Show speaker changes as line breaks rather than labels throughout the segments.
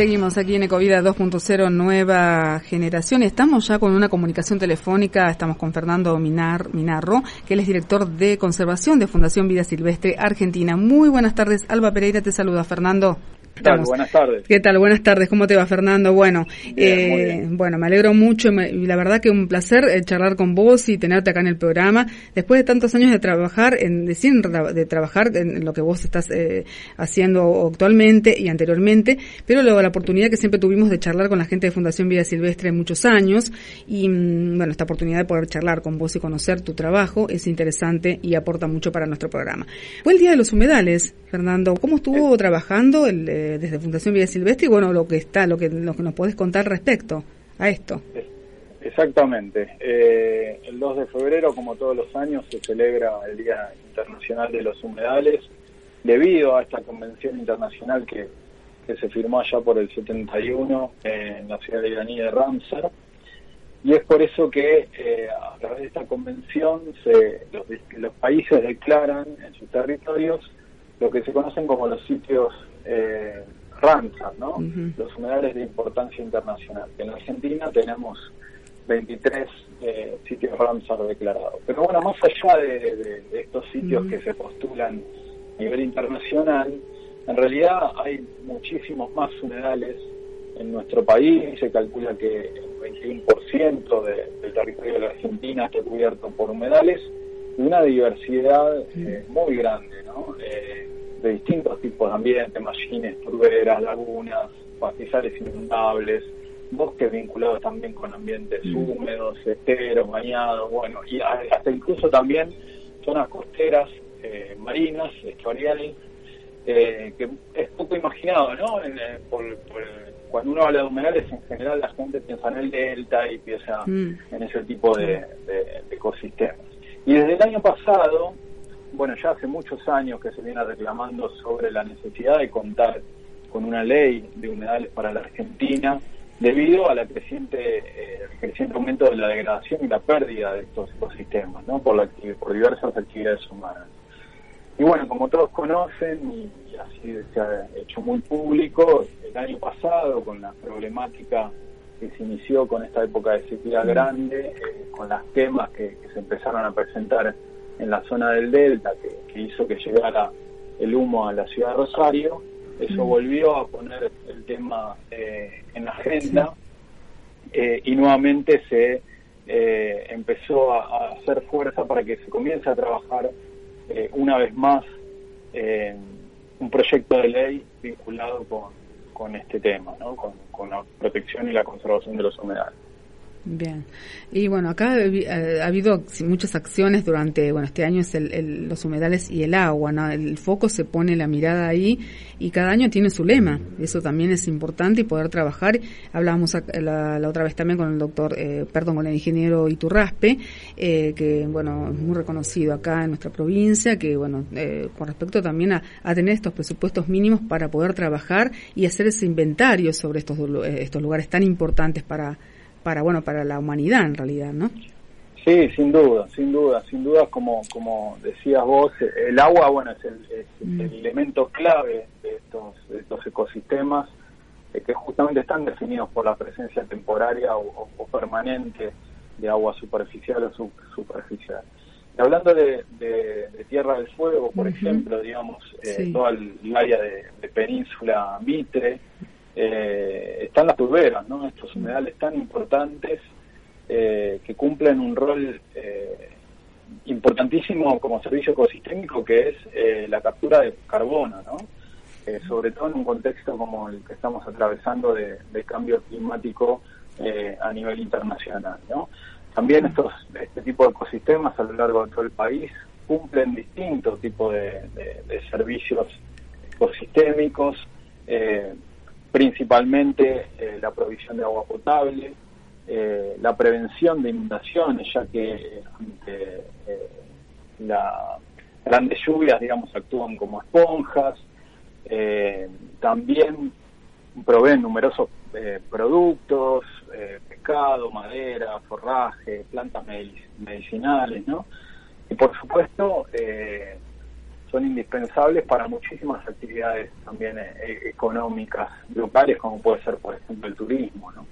Seguimos aquí en Ecovida 2.0 Nueva Generación. Estamos ya con una comunicación telefónica. Estamos con Fernando Minar, Minarro, que él es director de conservación de Fundación Vida Silvestre Argentina. Muy buenas tardes. Alba Pereira te saluda, Fernando.
¿Qué tal? Buenas tardes.
¿Qué tal? Buenas tardes. ¿Cómo te va, Fernando? Bueno, eh, bueno, me alegro mucho y la verdad que un placer eh, charlar con vos y tenerte acá en el programa. Después de tantos años de trabajar en, de, de trabajar en lo que vos estás eh, haciendo actualmente y anteriormente, pero luego la oportunidad que siempre tuvimos de charlar con la gente de Fundación Vida Silvestre muchos años y mm, bueno, esta oportunidad de poder charlar con vos y conocer tu trabajo es interesante y aporta mucho para nuestro programa. Fue el Día de los Humedales, Fernando. ¿Cómo estuvo trabajando el desde Fundación Vida Silvestre y bueno, lo que está, lo que, nos podés contar respecto a esto.
Exactamente. Eh, el 2 de febrero, como todos los años, se celebra el Día Internacional de los Humedales debido a esta convención internacional que, que se firmó allá por el 71 en la ciudad iraní de Ramsar. Y es por eso que eh, a través de esta convención se, los países declaran en sus territorios lo que se conocen como los sitios eh, Ramsar, ¿no? Los humedales de importancia internacional. En Argentina tenemos 23 eh, sitios Ramsar declarados. Pero bueno, más allá de, estos sitios que se postulan a nivel internacional, en realidad hay muchísimos más humedales en nuestro país. Se calcula que el 21% del territorio de la Argentina está cubierto por humedales y una diversidad eh, muy grande, ¿no? Eh, de distintos tipos de ambientes, machines, turberas, lagunas, pastizales inundables, bosques vinculados también con ambientes mm. húmedos, esteros, bañados, bueno, y hasta incluso también zonas costeras, eh, marinas, estuariales, eh, que es poco imaginado, ¿no? Eh, cuando uno habla de humedales, en general la gente piensa en el delta y piensa mm. en ese tipo de ecosistemas. Y desde el año pasado, bueno, ya hace muchos años que se viene reclamando sobre la necesidad de contar con una ley de humedales para la Argentina debido a la creciente, eh, creciente aumento de la degradación y la pérdida de estos ecosistemas, ¿no? Por, la, por diversas actividades humanas. Y bueno, como todos conocen, y, así se ha hecho muy público, el año pasado, con la problemática que se inició con esta época de sequía grande, eh, con las que, que se empezaron a presentar en la zona del Delta que, hizo que llegara el humo a la ciudad de Rosario. Eso mm. volvió a poner el tema eh, en la agenda eh, y nuevamente se eh, empezó a, hacer fuerza para que se comience a trabajar una vez más un proyecto de ley vinculado con, con este tema, ¿no? con, con la protección y la conservación de los humedales.
Bien. Y bueno, acá ha habido muchas acciones durante, bueno, este año es el, los humedales y el agua, ¿no? El foco se pone la mirada ahí y cada año tiene su lema. Eso también es importante y poder trabajar. Hablábamos la, otra vez también con el doctor, eh, perdón, con el ingeniero Iturraspe, eh, que, bueno, es muy reconocido acá en nuestra provincia, que, bueno, eh, con respecto también a, a, tener estos presupuestos mínimos para poder trabajar y hacer ese inventario sobre estos, estos lugares tan importantes para para bueno para la humanidad en realidad, ¿no?
Sí, sin duda, sin duda, sin duda, como, como decías vos, el agua, bueno, es el, mm. elemento clave de estos, estos ecosistemas eh, que justamente están definidos por la presencia temporaria o, permanente de agua superficial o subsuperficial. Y hablando de, Tierra del Fuego, por ejemplo, digamos, eh, toda el área de, península Mitre, eh, están las turberas, ¿no? Estos humedales tan importantes eh, que cumplen un rol eh, importantísimo como servicio ecosistémico que es eh, la captura de carbono, ¿no? sobre todo en un contexto como el que estamos atravesando de, cambio climático a nivel internacional. También estos, este tipo de ecosistemas a lo largo de todo el país cumplen distintos tipos de, servicios ecosistémicos, principalmente eh, la provisión de agua potable, eh, la prevención de inundaciones, ya que ante eh, las grandes lluvias, digamos, actúan como esponjas, también proveen numerosos productos, pescado, madera, forraje, plantas medicinales, ¿no? Y por supuesto, son indispensables para muchísimas actividades también económicas locales, como puede ser, por ejemplo, el turismo, ¿no?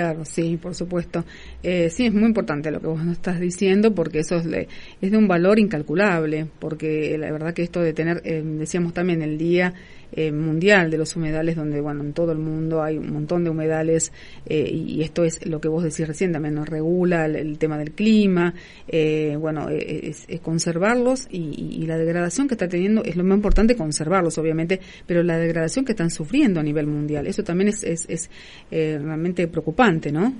Claro, sí, por supuesto. Eh, sí, es muy importante lo que vos nos estás diciendo porque eso es de, un valor incalculable, porque la verdad que esto de tener, eh, decíamos también el día eh, mundial de los humedales, donde, bueno, en todo el mundo hay un montón de humedales y, esto es lo que vos decís recién, también nos regula el, tema del clima, bueno, es, conservarlos y, la degradación que está teniendo, es lo más importante conservarlos, obviamente, pero la degradación que están sufriendo a nivel mundial, eso también es, es realmente preocupante, ¿no?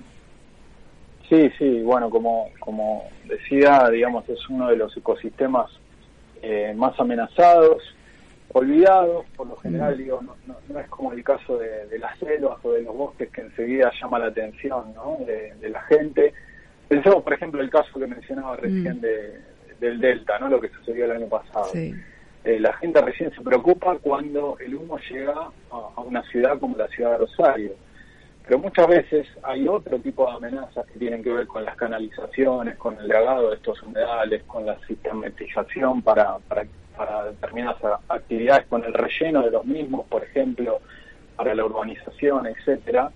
Sí, sí, bueno, como, como decía, digamos, es uno de los ecosistemas más amenazados, olvidados, por lo general, mm. digo, no, es como el caso de, las selvas o de los bosques que enseguida llama la atención ¿no? de, la gente. Pensemos, por ejemplo, el caso que mencionaba recién mm. de, del Delta, ¿no? lo que sucedió el año pasado. Eh, la gente recién se preocupa cuando el humo llega a, una ciudad como la ciudad de Rosario. Pero muchas veces hay otro tipo de amenazas que tienen que ver con las canalizaciones, con el dragado de estos humedales, con la sistematización para, para para determinadas actividades con el relleno de los mismos, por ejemplo, para la urbanización, etcétera,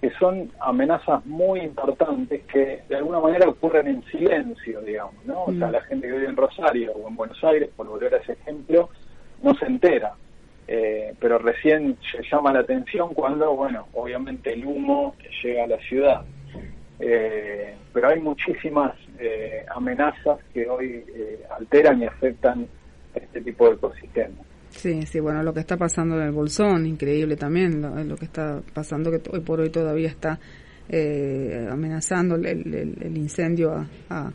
que son amenazas muy importantes que de alguna manera ocurren en silencio, digamos, ¿no? O sea, mm. la gente que vive en Rosario o en Buenos Aires, por volver a ese ejemplo, no se entera. Eh, pero recién se llama la atención cuando, bueno, obviamente el humo llega a la ciudad. Eh, pero hay muchísimas eh, amenazas que hoy alteran y afectan este tipo de ecosistemas.
Sí, sí, bueno, lo que está pasando en el Bolsón, increíble también, lo, que está pasando que hoy por hoy todavía está eh, amenazando el, incendio a,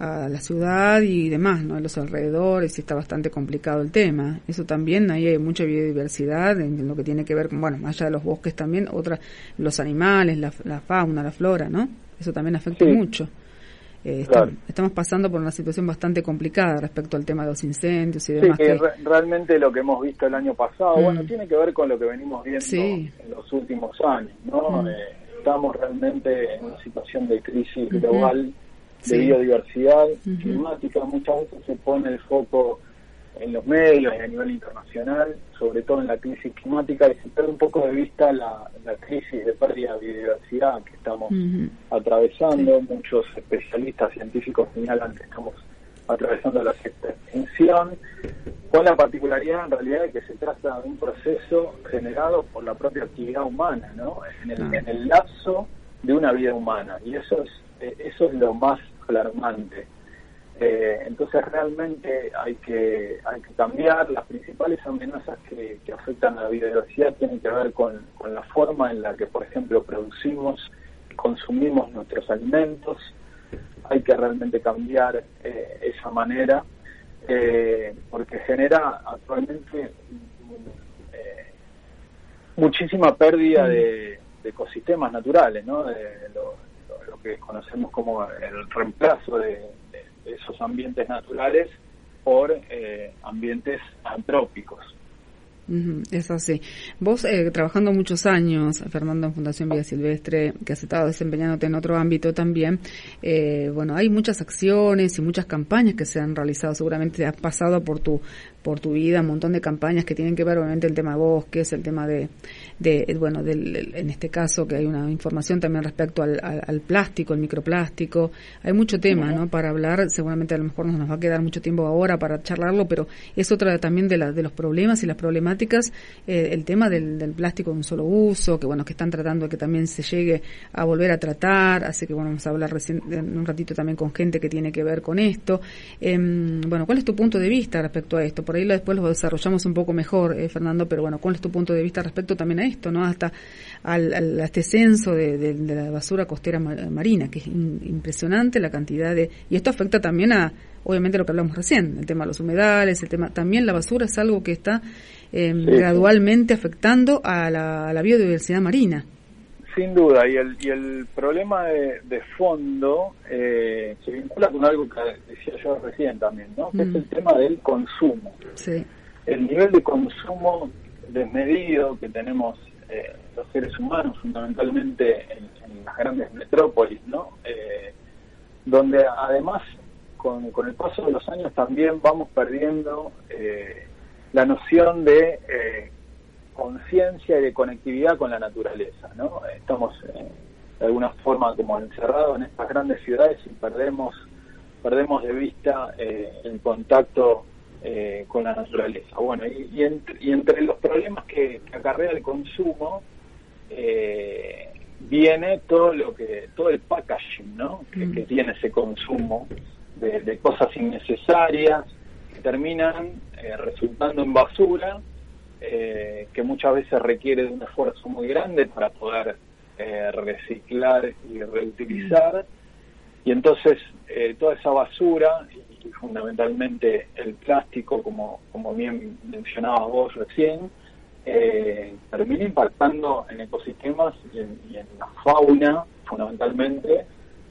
la ciudad y demás, ¿no? A los alrededores, y está bastante complicado el tema. Eso también, ahí hay mucha biodiversidad en, lo que tiene que ver con, bueno, más allá de los bosques también, otras, los animales, la, fauna, la flora, ¿no? Eso también afecta mucho. Eh, estamos pasando por una situación bastante complicada respecto al tema de los incendios y demás.
Sí, realmente lo que hemos visto el año pasado, mm. bueno, tiene que ver con lo que venimos viendo en los últimos años, ¿no? Mm. Eh, estamos realmente en una situación de crisis global de biodiversidad climática, muchas veces se pone el foco en los medios y a nivel internacional, sobre todo en la crisis climática, y se pierde un poco de vista la, crisis de pérdida de biodiversidad que estamos atravesando. Muchos especialistas científicos señalan que estamos atravesando la extinción, con la particularidad en realidad de que se trata de un proceso generado por la propia actividad humana, ¿no? En el, en el lapso de una vida humana, y eso es, eso es lo más alarmante eh, entonces realmente hay que, hay que cambiar. Las principales amenazas que, afectan a la biodiversidad tienen que ver con, la forma en la que, por ejemplo, producimos, consumimos nuestros alimentos. Hay que realmente cambiar eh, esa manera eh, porque genera actualmente muchísima pérdida de, ecosistemas naturales, ¿no? de lo, que conocemos como el reemplazo de esos ambientes naturales por eh, ambientes antrópicos.
Es así. Vos, eh, trabajando muchos años, Fernando, en Fundación Vida Silvestre, que has estado desempeñándote en otro ámbito también, eh, bueno, hay muchas acciones y muchas campañas que se han realizado. Seguramente has pasado por tu por tu vida, un montón de campañas que tienen que ver obviamente el tema de bosques, el tema de, de bueno, del, en este caso que hay una información también respecto al, al, plástico, el microplástico, hay mucho tema, ¿no? Para hablar, seguramente a lo mejor no nos va a quedar mucho tiempo ahora para charlarlo, pero es otra también de, la, de los problemas y las problemáticas, eh, el tema del, del plástico de un solo uso, que bueno, que están tratando de que también se llegue a volver a tratar, así que bueno, vamos a hablar recién, un ratito también con gente que tiene que ver con esto. Em, bueno, ¿cuál es tu punto de vista respecto a esto? Por ahí después lo desarrollamos un poco mejor, eh, Fernando, pero bueno, ¿cuál es tu punto de vista respecto también a esto, no? Hasta al, a este censo de, la basura costera marina, que es impresionante la cantidad de... Y esto afecta también a, obviamente, lo que hablamos recién, el tema de los humedales, el tema... También la basura es algo que está em, gradualmente afectando a la, biodiversidad marina.
Sin duda, y el, y el problema de, fondo eh, se vincula con algo que decía yo recién también, ¿no? que es el mm. tema del consumo.
Sí.
El nivel de consumo desmedido que tenemos eh, los seres humanos, fundamentalmente en, las grandes metrópolis, ¿no? Eh, donde además con, con, el paso de los años también vamos perdiendo eh, la noción de eh, conciencia y de conectividad con la naturaleza, ¿no? Estamos de alguna forma como encerrados en estas grandes ciudades y perdemos perdemos de vista el contacto con la naturaleza. Bueno, y, y, entre los problemas que, que acarrea el consumo, eh, viene todo lo que todo el packaging ¿no? que, mm. tiene ese consumo de, cosas innecesarias terminan eh, resultando en basura eh, que muchas veces requiere de un esfuerzo muy grande para poder eh, reciclar y reutilizar. Y entonces toda esa basura y, fundamentalmente el plástico como como bien mencionabas vos recién termina impactando en ecosistemas y en, la fauna, fundamentalmente,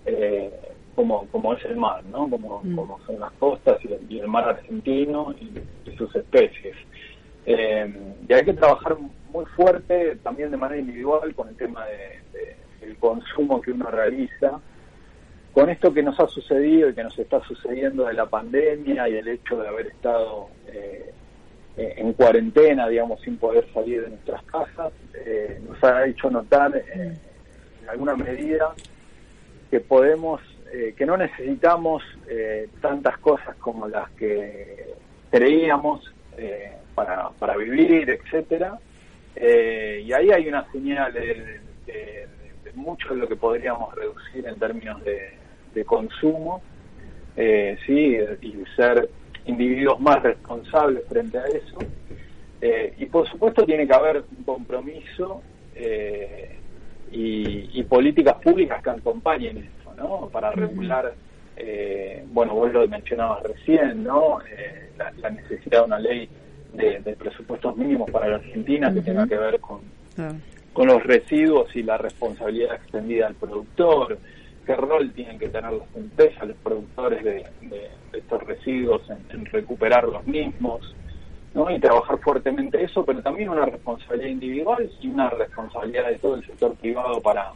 eh, como, como es el mar, ¿no? Como, mm. como son las costas y el, mar argentino y, sus especies. Eh, y hay que trabajar muy fuerte también de manera individual con el tema de, del consumo que uno realiza. Con esto que nos ha sucedido y que nos está sucediendo de la pandemia y el hecho de haber estado eh, eh, en cuarentena, digamos, sin poder salir de nuestras casas, eh, nos ha hecho notar en alguna medida que podemos, que no necesitamos tantas cosas como las que creíamos para, para vivir, etcétera. y ahí hay una señal de, mucho de lo que podríamos reducir en términos de, consumo, sí, y ser individuos más responsables frente a eso. Eh, y por supuesto tiene que haber un compromiso eh, y, políticas públicas que acompañen ¿no? Para regular, eh, bueno, vos lo mencionabas recién, ¿no? La, necesidad de una ley de, presupuestos mínimos para la Argentina que tenga que ver con, ah. con los residuos y la responsabilidad extendida al productor, qué rol tienen que tener las empresas, los productores de, estos residuos en, recuperar los mismos, ¿no? y trabajar fuertemente eso, pero también una responsabilidad individual y una responsabilidad de todo el sector privado para,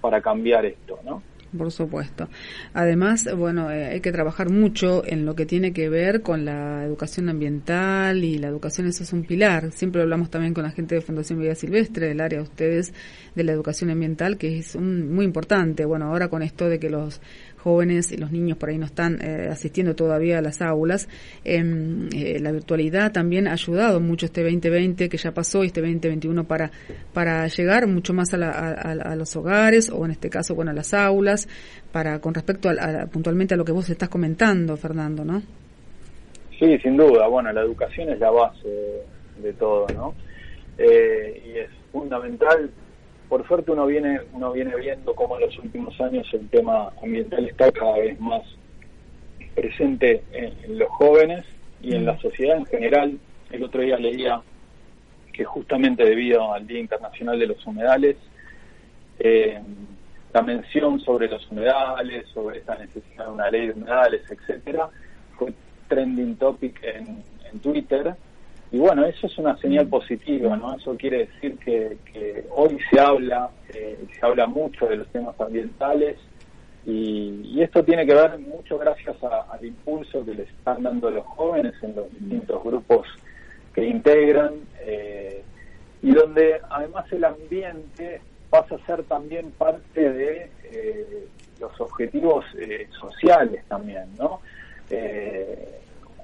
para cambiar esto, ¿no?
Por supuesto. Además, bueno, eh, hay que trabajar mucho en lo que tiene que ver con la educación ambiental y la educación, eso es un pilar. Siempre hablamos también con la gente de Fundación Vida Silvestre, del área de ustedes, de la educación ambiental, que es muy importante. Bueno, ahora con esto de que los jóvenes y los niños por ahí no están eh, asistiendo todavía a las aulas. Em, eh, la virtualidad también ha ayudado mucho este 2020 que ya pasó y este 2021 para, para llegar mucho más a, los hogares o en este caso, bueno, a las aulas, para con respecto a, puntualmente a lo que vos estás comentando, Fernando, ¿no?
Sí, sin duda. Bueno, la educación es la base de, todo, ¿no? Eh, y es fundamental por suerte uno viene uno viene viendo cómo en los últimos años el tema ambiental está cada vez más presente en, los jóvenes y en la sociedad en general. El otro día leía que justamente debido al Día Internacional de los Humedales, eh, la mención sobre los humedales, sobre esta necesidad de una ley de humedales, etcétera, fue trending topic en, en Twitter y bueno, eso es una señal positiva, ¿no? Eso quiere decir que, hoy se habla, eh, se habla mucho de los temas ambientales y, esto tiene que ver mucho gracias al impulso que les están dando los jóvenes en los distintos grupos que integran eh, y donde además el ambiente pasa a ser también parte de eh, los objetivos sociales también, ¿no?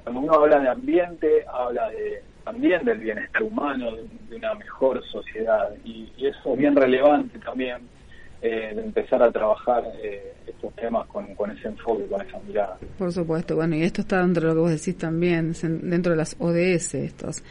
cuando uno habla de ambiente, habla de también del bienestar humano, de, una mejor sociedad. Y, eso es bien relevante también eh, de empezar a trabajar eh, estos temas con, ese enfoque, con esa mirada.
Por supuesto, bueno, y esto está dentro de lo que vos decís también, dentro de las ODS, estos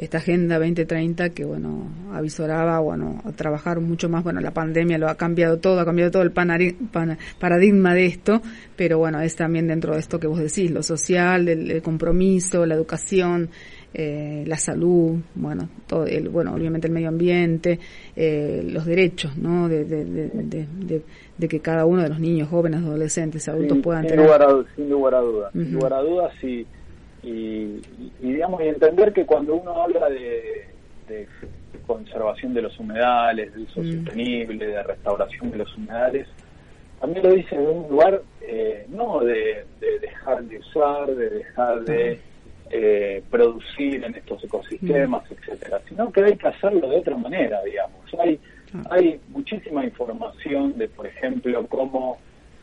esta agenda 2030 que bueno avisoraba bueno a trabajar mucho más bueno la pandemia lo ha cambiado todo ha cambiado todo el paradigma de esto pero bueno es también dentro de esto que vos decís lo social el compromiso la educación eh, la salud, bueno, todo el, bueno, obviamente el medio ambiente, eh, los derechos, ¿no? De, de, que cada uno de los niños, jóvenes, adolescentes, adultos puedan
tener. Lugar a, sin lugar a dudas, sin lugar a dudas, y, y, digamos, y entender que cuando uno habla de, conservación de los humedales, de uso sostenible, de restauración de los humedales, también lo dice en un lugar eh, no de, dejar de usar, de dejar de eh, producir en estos ecosistemas, mm. etcétera, sino que hay que hacerlo de otra manera, digamos. Hay, ah. hay muchísima información de, por ejemplo, cómo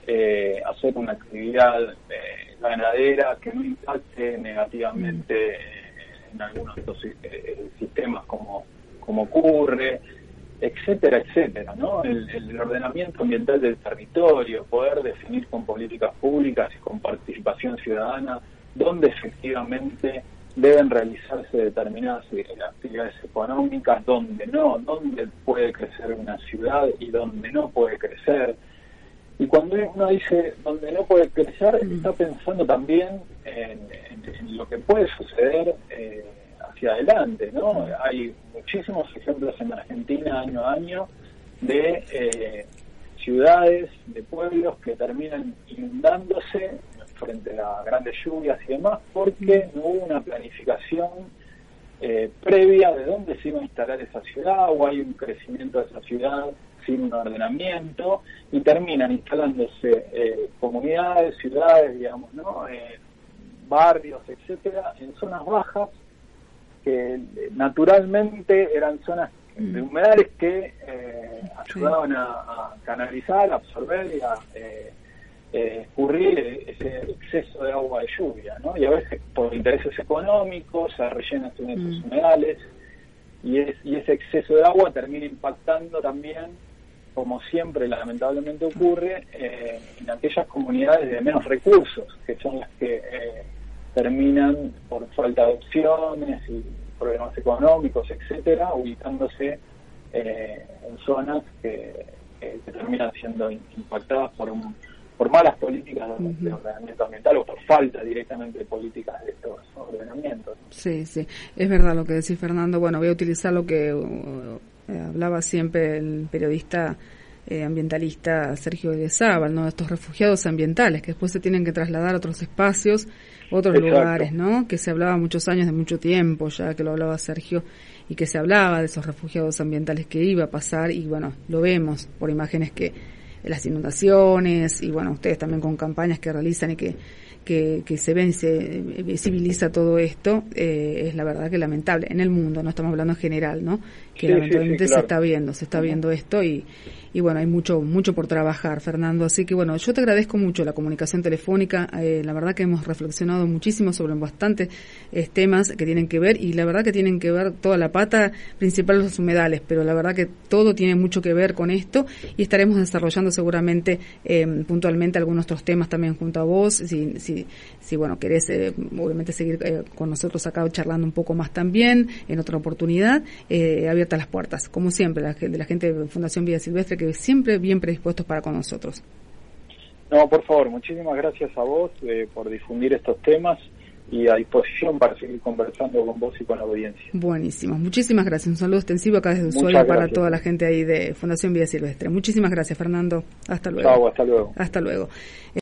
eh, hacer una actividad eh, ganadera que no impacte negativamente en algunos de estos sistemas como, como ocurre etcétera, etcétera, ¿no? El, ordenamiento ambiental del territorio, poder definir con políticas públicas y con participación ciudadana dónde efectivamente deben realizarse determinadas actividades económicas, dónde no, dónde puede crecer una ciudad y dónde no puede crecer. Y cuando uno dice dónde no puede crecer, mm. está pensando también en, lo que puede suceder eh, hacia adelante, ¿no? Hay muchísimos ejemplos en Argentina año a año de eh, ciudades, de pueblos que terminan inundándose frente a grandes lluvias y demás porque no hubo una planificación eh, previa de dónde se iba a instalar esa ciudad o hay un crecimiento de esa ciudad sin un ordenamiento y terminan instalándose eh, comunidades, ciudades, digamos, ¿no? barrios, etcétera, en zonas bajas que naturalmente eran zonas de mm. humedales que eh, ayudaban a, canalizar, absorber y a eh, eh, escurrir ese exceso de agua de lluvia, ¿no? Y a veces por intereses económicos se rellenan esos mm. humedales y, es, y ese exceso de agua termina impactando también, como siempre lamentablemente ocurre, en aquellas comunidades de menos recursos, que son las que terminan por falta de opciones y problemas económicos, etcétera, ubicándose eh, en zonas que, terminan siendo impactadas por por malas políticas de, ordenamiento ambiental o por falta directamente de políticas de estos ordenamientos.
Sí, sí, es verdad lo que decís Fernando. Bueno, voy a utilizar lo que uh, eh, hablaba siempre el periodista eh, ambientalista Sergio de Zábal, ¿no? Estos refugiados ambientales que después se tienen que trasladar a otros espacios, otros lugares, ¿no? Que se hablaba muchos años, de mucho tiempo ya que lo hablaba Sergio y que se hablaba de esos refugiados ambientales que iba a pasar y bueno, lo vemos por imágenes que las inundaciones y bueno, ustedes también con campañas que realizan y que que, que se ven, se visibiliza todo esto, eh, es la verdad que lamentable. En el mundo, no estamos hablando en general, ¿no? Que lamentablemente se está viendo, se está viendo esto y, y bueno, hay mucho, mucho por trabajar, Fernando. Así que bueno, yo te agradezco mucho la comunicación telefónica. Eh, la verdad que hemos reflexionado muchísimo sobre bastantes eh, temas que tienen que ver y la verdad que tienen que ver toda la pata principal los humedales, pero la verdad que todo tiene mucho que ver con esto y estaremos desarrollando seguramente puntualmente algunos otros temas también junto a vos. Si, si si, bueno, querés eh, obviamente seguir eh, con nosotros acá charlando un poco más también, en otra oportunidad, eh, abiertas las puertas, como siempre, la, de la gente de Fundación Vida Silvestre, que siempre bien predispuestos para con nosotros.
No, por favor, muchísimas gracias a vos por difundir estos temas y a disposición para seguir conversando con vos y con la audiencia.
Buenísimo, muchísimas gracias. Un saludo extensivo acá desde Ushuaia para toda la gente ahí de Fundación Vida Silvestre. Muchísimas gracias, Fernando. Hasta luego.
hasta luego.
Hasta luego.